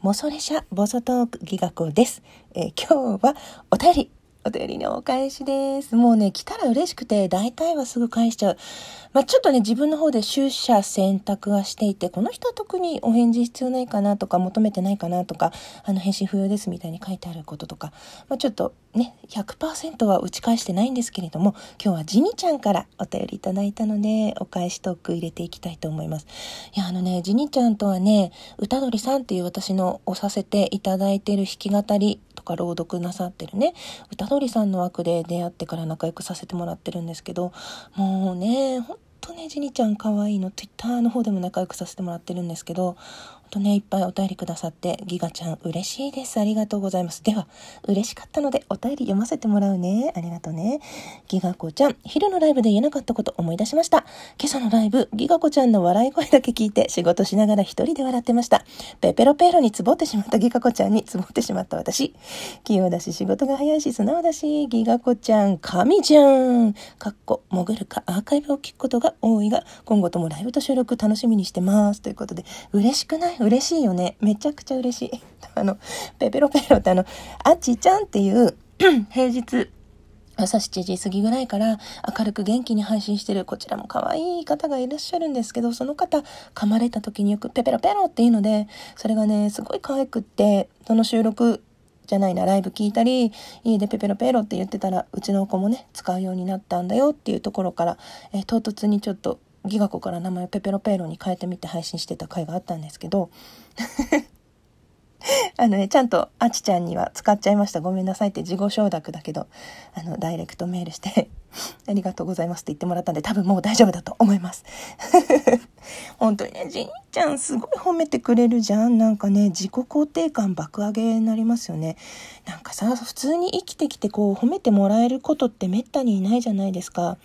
モソレシャボソトークギガ子です。えー今日はお便り、お便りのお返しです。もうね、来たら嬉しくて、大体はすぐ返しちゃう。まあ、ちょっとね、自分の方で取捨選択はしていて、この人は特にお返事必要ないかなとか、求めてないかなとか、あの、返信不要ですみたいに書いてあることとか、まあ、ちょっとね、100%は打ち返してないんですけれども、今日はジニちゃんからお便りいただいたので、お返しトーク入れていきたいと思います。いや、あのね、ジニちゃんとはね、歌鳥さんっていう私の押させていただいている弾き語りとか朗読なさってるね、歌鳥さんの枠で出会ってから仲良くさせてもらってるんですけど、もうね、ほんとね、ジニちゃん可愛いの、Twitter の方でも仲良くさせてもらってるんですけど、とね、いっぱいお便りくださって、ギガちゃん嬉しいです。ありがとうございます。では、嬉しかったのでお便り読ませてもらうね。ありがとうね。ギガ子ちゃん、昼のライブで言えなかったこと思い出しました。今朝のライブ、ギガ子ちゃんの笑い声だけ聞いて仕事しながら一人で笑ってました。ペペロペロにつぼってしまったギガ子ちゃんにつぼってしまった私。器用だし仕事が早いし素直だし、ギガ子ちゃん、神じゃん。かっこ、潜るかアーカイブを聞くことが多いが、今後ともライブと収録楽しみにしてます。ということで、嬉しくない？嬉しいよね。めちゃくちゃ嬉しい。あの、ペペロペロってあの、あちちゃんっていう、平日、朝7時過ぎぐらいから明るく元気に配信してるこちらも可愛い方がいらっしゃるんですけど、その方噛まれた時によくペペロペロっていうので、それがね、すごい可愛くって、その収録じゃないな、ライブ聞いたり、家でペペロペロって言ってたら、うちの子もね、使うようになったんだよっていうところから、え唐突にちょっとギガ子から名前をペペロペロに変えてみて配信してた回があったんですけど、あのね、ちゃんとあちちゃんには使っちゃいました。ごめんなさいって自己承諾だけど、あの、ダイレクトメールして、ありがとうございますって言ってもらったんで、多分もう大丈夫だと思います。本当にね、じんちゃんすごい褒めてくれるじゃん。なんかね、自己肯定感爆上げになりますよね。なんかさ、普通に生きてきてこう、褒めてもらえることってめったにいないじゃないですか。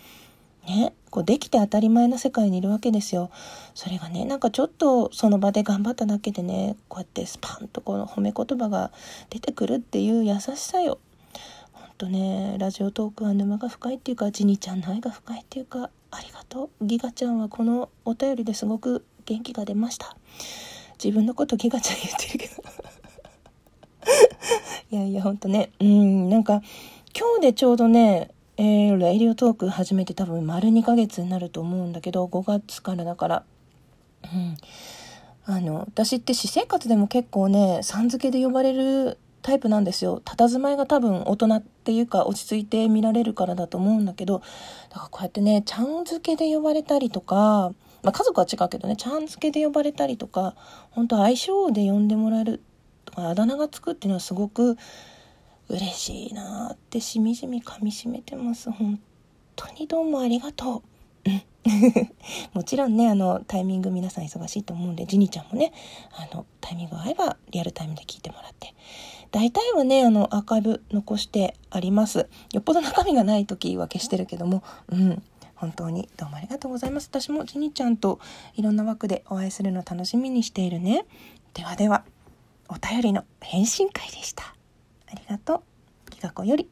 ね、こうできて当たり前な世界にいるわけですよ。それがね、なんかちょっとその場で頑張っただけでね、こうやってスパンとこの褒め言葉が出てくるっていう優しさよ。ほんとね、ラジオトークは沼が深いっていうか、ジニちゃんの愛が深いっていうか、ありがとう。ギガちゃんはこのお便りですごく元気が出ました。自分のことギガちゃん言ってるけど。いやいや、ほんとね、うん、なんか、今日でちょうどね、えー、レイディオトーク始めて多分丸2ヶ月になると思うんだけど、5月からだから、うん。あの、私って私生活でも結構ね、さん付けで呼ばれるタイプなんですよ。佇まいが多分大人っていうか落ち着いて見られるからだと思うんだけど、だからこうやってね、ちゃん付けで呼ばれたりとか、まあ家族は違うけどね、ちゃん付けで呼ばれたりとか、本当相性で呼んでもらえるとか、あだ名がつくっていうのはすごく嬉しいなーってしみじみ噛みしめてます。本当にどうもありがとう。うん もちろんね、あの、タイミング皆さん忙しいと思うんで、ジニちゃんもね、あの、タイミング合えばリアルタイムで聞いてもらって。大体はね、あの、アーカイブ残してあります。よっぽど中身がない時は消してるけども、うん。本当にどうもありがとうございます。私もジニちゃんといろんな枠でお会いするの楽しみにしているね。ではでは、お便りの返信会でした。ありがとう。きがこより